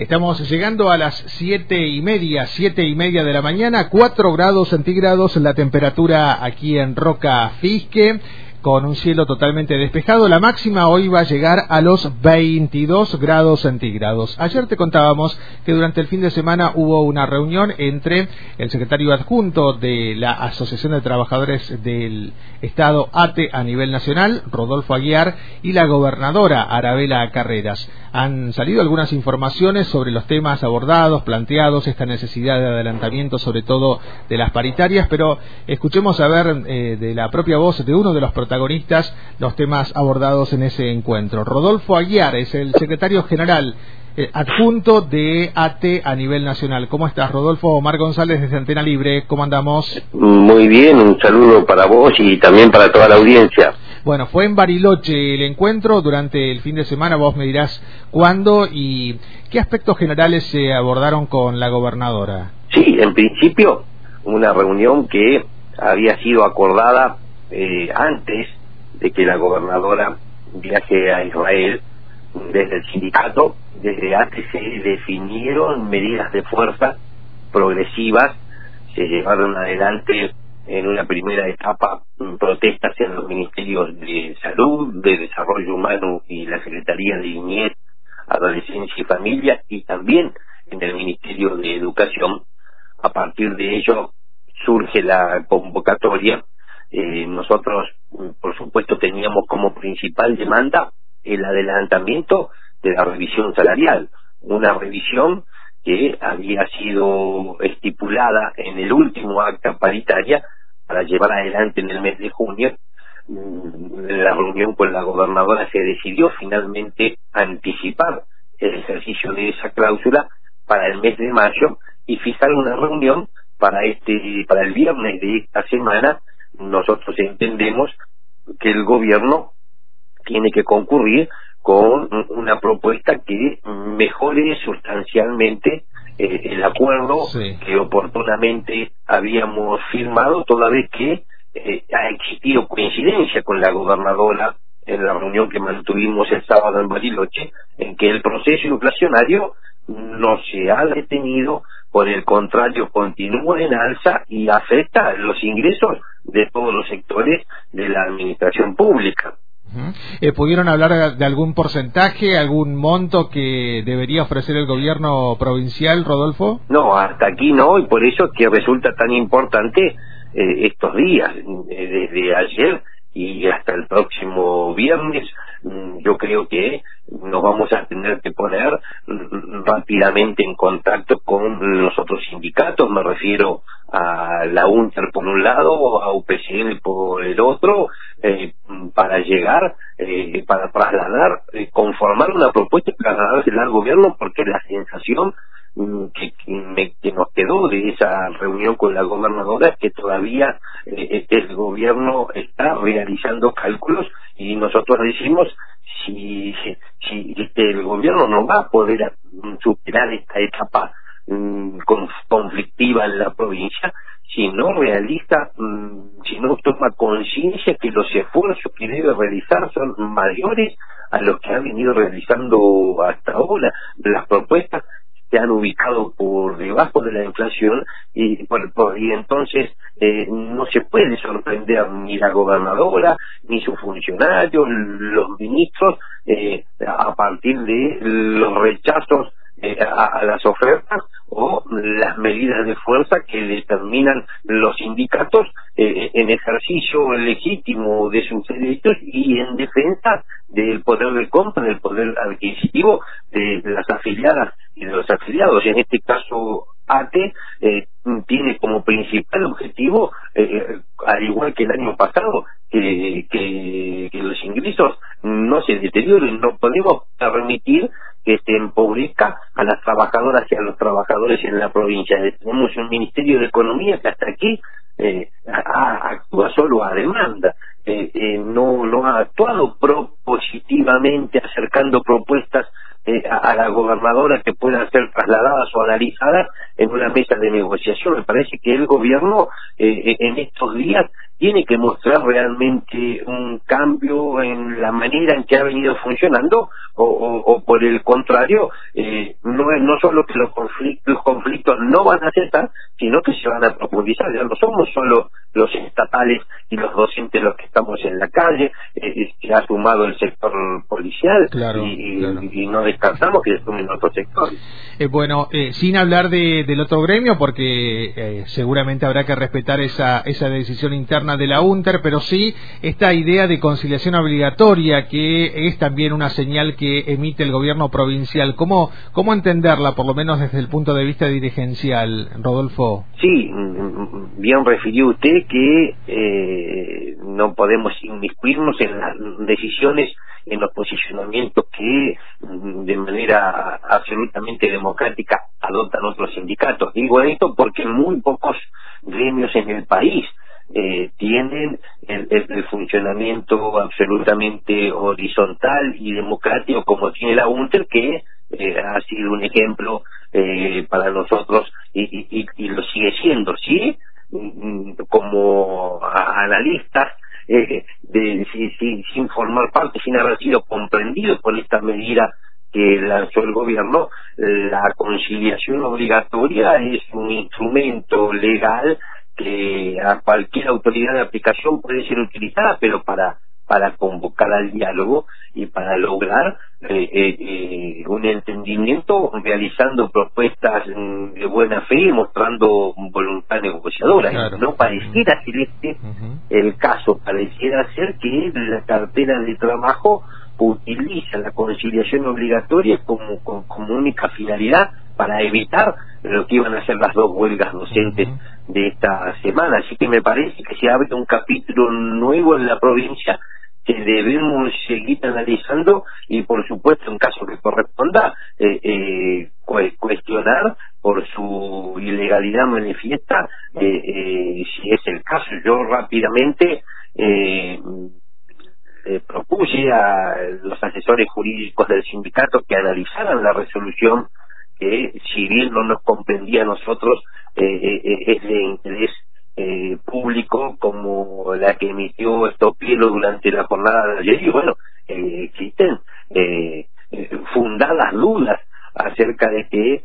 Estamos llegando a las siete y media, siete y media de la mañana, cuatro grados centígrados la temperatura aquí en Roca Fisque con un cielo totalmente despejado. La máxima hoy va a llegar a los 22 grados centígrados. Ayer te contábamos que durante el fin de semana hubo una reunión entre el secretario adjunto de la Asociación de Trabajadores del Estado ATE a nivel nacional, Rodolfo Aguiar, y la gobernadora Arabela Carreras. Han salido algunas informaciones sobre los temas abordados, planteados, esta necesidad de adelantamiento, sobre todo de las paritarias, pero escuchemos a ver eh, de la propia voz de uno de los protagonistas los temas abordados en ese encuentro. Rodolfo Aguiar es el secretario general eh, adjunto de ATE a nivel nacional. ¿Cómo estás, Rodolfo? Omar González desde Antena Libre. ¿Cómo andamos? Muy bien, un saludo para vos y también para toda la audiencia. Bueno, fue en Bariloche el encuentro durante el fin de semana. Vos me dirás cuándo y qué aspectos generales se abordaron con la gobernadora. Sí, en principio, una reunión que había sido acordada eh, antes de que la gobernadora viaje a Israel desde el sindicato, desde antes se definieron medidas de fuerza progresivas, se llevaron adelante en una primera etapa protestas en los ministerios de salud, de desarrollo humano y la Secretaría de Niñez, Adolescencia y Familia y también en el Ministerio de Educación. A partir de ello surge la convocatoria eh, nosotros, por supuesto, teníamos como principal demanda el adelantamiento de la revisión salarial, una revisión que había sido estipulada en el último acta paritaria para llevar adelante en el mes de junio. Mm, en la reunión con la gobernadora se decidió finalmente anticipar el ejercicio de esa cláusula para el mes de mayo y fijar una reunión para este para el viernes de esta semana nosotros entendemos que el gobierno tiene que concurrir con una propuesta que mejore sustancialmente eh, el acuerdo que oportunamente habíamos firmado, toda vez que eh, ha existido coincidencia con la gobernadora en la reunión que mantuvimos el sábado en Bariloche, en que el proceso inflacionario no se ha detenido, por el contrario, continúa en alza y afecta los ingresos de todos los sectores de la administración pública. Eh, ¿Pudieron hablar de algún porcentaje, algún monto que debería ofrecer el gobierno provincial, Rodolfo? No, hasta aquí no, y por eso es que resulta tan importante eh, estos días, eh, desde ayer y hasta el próximo viernes, mm, yo creo que nos vamos a tener que poner rápidamente en contacto con los otros sindicatos, me refiero a la UNTER por un lado, a UPCN por el otro, eh, para llegar, eh, para trasladar, eh, conformar una propuesta y trasladársela al gobierno, porque la sensación mm, que, que, nos quedó de esa reunión con la gobernadora es que todavía el gobierno está realizando cálculos y nosotros decimos si, si, este, el gobierno no va a poder superar esta etapa mm, conflictiva en la provincia si no realiza, mm, si no toma conciencia que los esfuerzos que debe realizar son mayores a los que ha venido realizando hasta ahora. Las propuestas se han ubicado por debajo de la inflación y, y entonces eh, no se puede sorprender ni la gobernadora ni sus funcionarios, los ministros, eh, a partir de los rechazos eh, a, las ofertas o las medidas de fuerza que determinan los sindicatos eh, en ejercicio legítimo de sus derechos y en defensa del poder de compra, del poder adquisitivo de las afiliadas y de los afiliados. En este caso, ATE eh, tiene como principal objetivo, al igual que el año pasado, que, que, los ingresos no se deterioren. No podemos permitir que se empobrezca a las trabajadoras y a los trabajadores en la provincia. Tenemos un Ministerio de Economía que hasta aquí eh, actúa solo a demanda, eh, eh, no, no ha actuado propositivamente acercando propuestas eh, a, la gobernadora que puedan ser trasladadas o analizadas en una mesa de negociación. Me parece que el gobierno eh, en estos días tiene que mostrar realmente un cambio en la manera en que ha venido funcionando o, por el contrario eh, no no solo que los conflictos los conflictos no van a cesar sino que se van a profundizar. Ya no somos solo los estatales y los docentes los que estamos en la calle eh, se ha sumado el sector policial y, no descansamos que se sumen otros sectores. Eh, bueno sin hablar de, del otro gremio porque seguramente habrá que respetar esa esa decisión interna de la UNTER pero sí esta idea de conciliación obligatoria que es también una señal que emite el gobierno provincial. ¿Cómo, cómo entenderla, por lo menos desde el punto de vista dirigencial, Rodolfo? Sí, bien refirió usted que eh, no podemos inmiscuirnos en las decisiones, en los posicionamientos que de manera absolutamente democrática adoptan otros sindicatos. Digo esto porque muy pocos gremios en el país eh, tienen el, funcionamiento absolutamente horizontal y democrático como tiene la UNTER, que eh, ha sido un ejemplo eh, para nosotros y, lo sigue siendo, ¿sí? Mm, como analistas, de, sin formar parte, sin haber sido comprendidos por esta medida que lanzó el gobierno, la conciliación obligatoria es un instrumento legal que a cualquier autoridad de aplicación puede ser utilizada, pero para para convocar al diálogo y para lograr eh, eh, eh, un entendimiento realizando propuestas mm, de buena fe y mostrando voluntad negociadora. No pareciera ser este el caso, pareciera ser que la cartera de trabajo utiliza la conciliación obligatoria como, como única finalidad para evitar lo que iban a ser las dos huelgas docentes de esta semana. Así que me parece que se abre un capítulo nuevo en la provincia que debemos seguir analizando y por supuesto en caso que corresponda eh, eh, cuestionar por su ilegalidad manifiesta eh, si es el caso. Yo rápidamente propuse a los asesores jurídicos del sindicato que analizaran la resolución que si bien no nos comprendía a nosotros eh, eh, eh, es de interés público como la que emitió Estopielo durante la jornada de ayer. Y bueno existen fundadas dudas acerca de que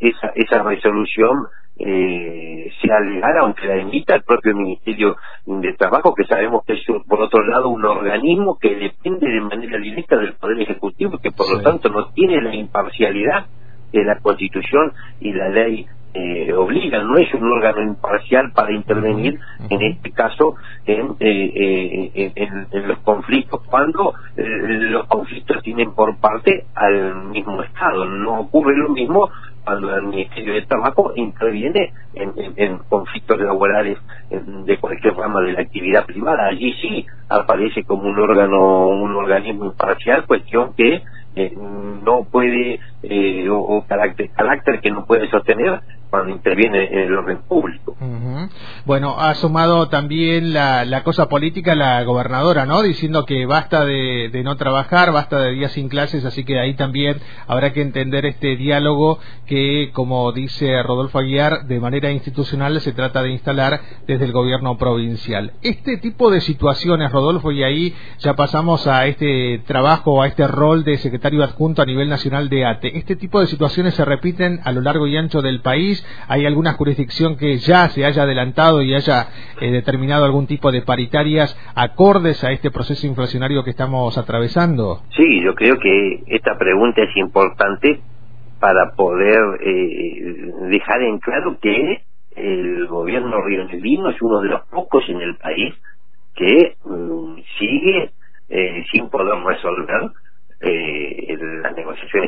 esa, esa resolución sea legal, aunque la emita el propio Ministerio de Trabajo, que sabemos que es, por otro lado, un organismo que depende de manera directa del Poder Ejecutivo y que, por lo tanto, no tiene la imparcialidad que la Constitución y la ley eh, obligan, no es un órgano imparcial para intervenir, en este caso, en, eh, eh, en, los conflictos, cuando los conflictos tienen por parte al mismo Estado. No ocurre lo mismo cuando el Ministerio de Trabajo interviene en, conflictos laborales de cualquier rama de la actividad privada. Allí sí aparece como un órgano, un organismo imparcial, cuestión que no puede, eh, o, carácter, que no puede sostener cuando interviene en el orden público. Bueno, ha sumado también la, la, cosa política la gobernadora, ¿no? Diciendo que basta de, no trabajar, basta de días sin clases, así que ahí también habrá que entender este diálogo que, como dice Rodolfo Aguiar, de manera institucional se trata de instalar desde el gobierno provincial. Este tipo de situaciones, Rodolfo, y ahí ya pasamos a este trabajo, a este rol de secretario adjunto a nivel nacional de ATE. Este tipo de situaciones se repiten a lo largo y ancho del país ¿Hay alguna jurisdicción que ya se haya adelantado y haya eh, determinado algún tipo de paritarias acordes a este proceso inflacionario que estamos atravesando? Sí, yo creo que esta pregunta es importante para poder eh, dejar en claro que el gobierno rionegro es uno de los pocos en el país que mm, sigue eh, sin poder resolver las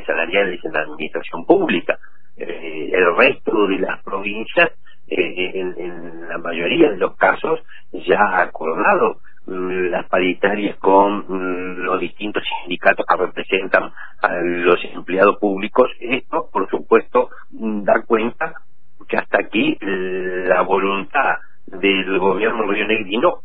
salariales en la administración pública. Eh, el resto de las provincias, eh, en, la mayoría de los casos, ya ha acordado mm, las paritarias con mm, los distintos sindicatos que representan a los empleados públicos. Esto, por supuesto, da cuenta que hasta aquí la voluntad del gobierno rionegrino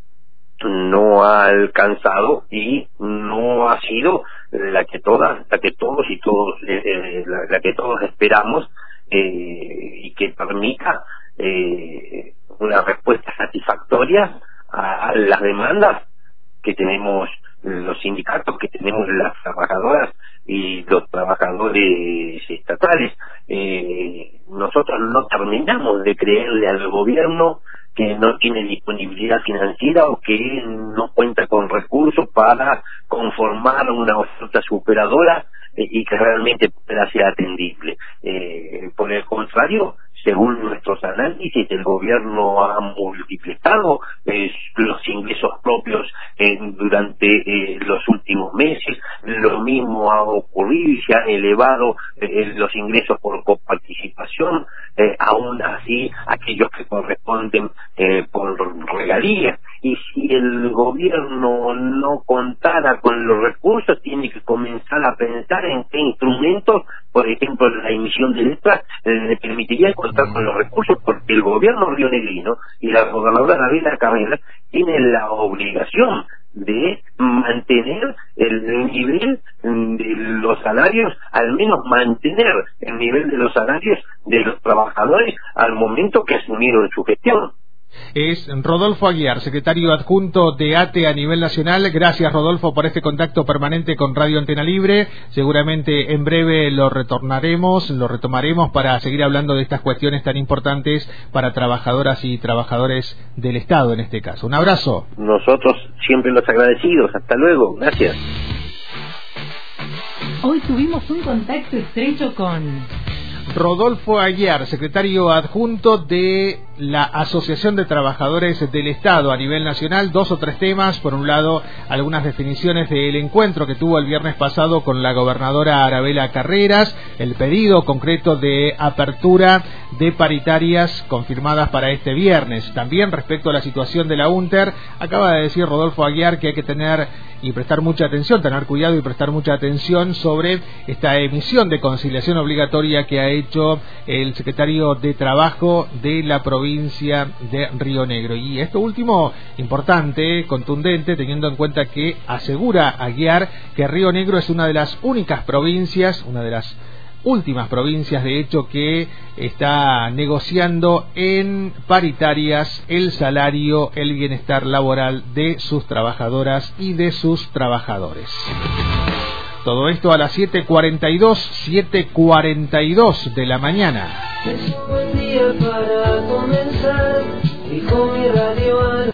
no ha alcanzado y no ha sido la que todas la que todos y todos eh, la, que todos esperamos eh, y que permita eh, una respuesta satisfactoria a, las demandas que tenemos los sindicatos, que tenemos las trabajadoras y los trabajadores estatales. Eh, nosotros no terminamos de creerle al gobierno que no tiene disponibilidad financiera o que no cuenta con recursos para conformar una oferta superadora eh, y que realmente pueda ser atendible. Eh, por el contrario, según nuestros análisis, el gobierno ha multiplicado eh, los ingresos propios eh, durante eh, los últimos meses, lo mismo ha ocurrido y se han elevado los ingresos por coparticipación, aún así aquellos que corresponden por regalías. Y si el gobierno no contara con los recursos, tiene que comenzar a pensar en qué instrumentos, por ejemplo, la emisión de letras, le permitiría contar con los recursos, porque el gobierno rionegrino y la gobernadora la Carrera tienen la obligación de mantener el nivel de los salarios, al menos mantener el nivel de los salarios de los trabajadores al momento que asumieron su gestión es Rodolfo Aguiar, secretario adjunto de ATE a nivel nacional. Gracias, Rodolfo, por este contacto permanente con Radio Antena Libre. Seguramente en breve lo retornaremos, lo retomaremos para seguir hablando de estas cuestiones tan importantes para trabajadoras y trabajadores del Estado en este caso. Un abrazo. Nosotros siempre los agradecidos. Hasta luego. Gracias. Hoy tuvimos un contacto estrecho con Rodolfo Aguiar, secretario adjunto de la Asociación de Trabajadores del Estado a nivel nacional. Dos o tres temas. Por un lado, algunas definiciones del encuentro que tuvo el viernes pasado con la gobernadora Arabela Carreras, el pedido concreto de apertura de paritarias confirmadas para este viernes. También respecto a la situación de la UNTER, acaba de decir Rodolfo Aguiar que hay que tener y prestar mucha atención, tener cuidado y prestar mucha atención sobre esta emisión de conciliación obligatoria que ha hecho el secretario de Trabajo de la provincia de Río Negro. Y esto último, importante, contundente, teniendo en cuenta que asegura a que Río Negro es una de las únicas provincias, una de las últimas provincias, de hecho, que está negociando en paritarias el salario, el bienestar laboral de sus trabajadoras y de sus trabajadores. Todo esto a las 7.42, 7.42 de la mañana. Comenzar, dijo mi radio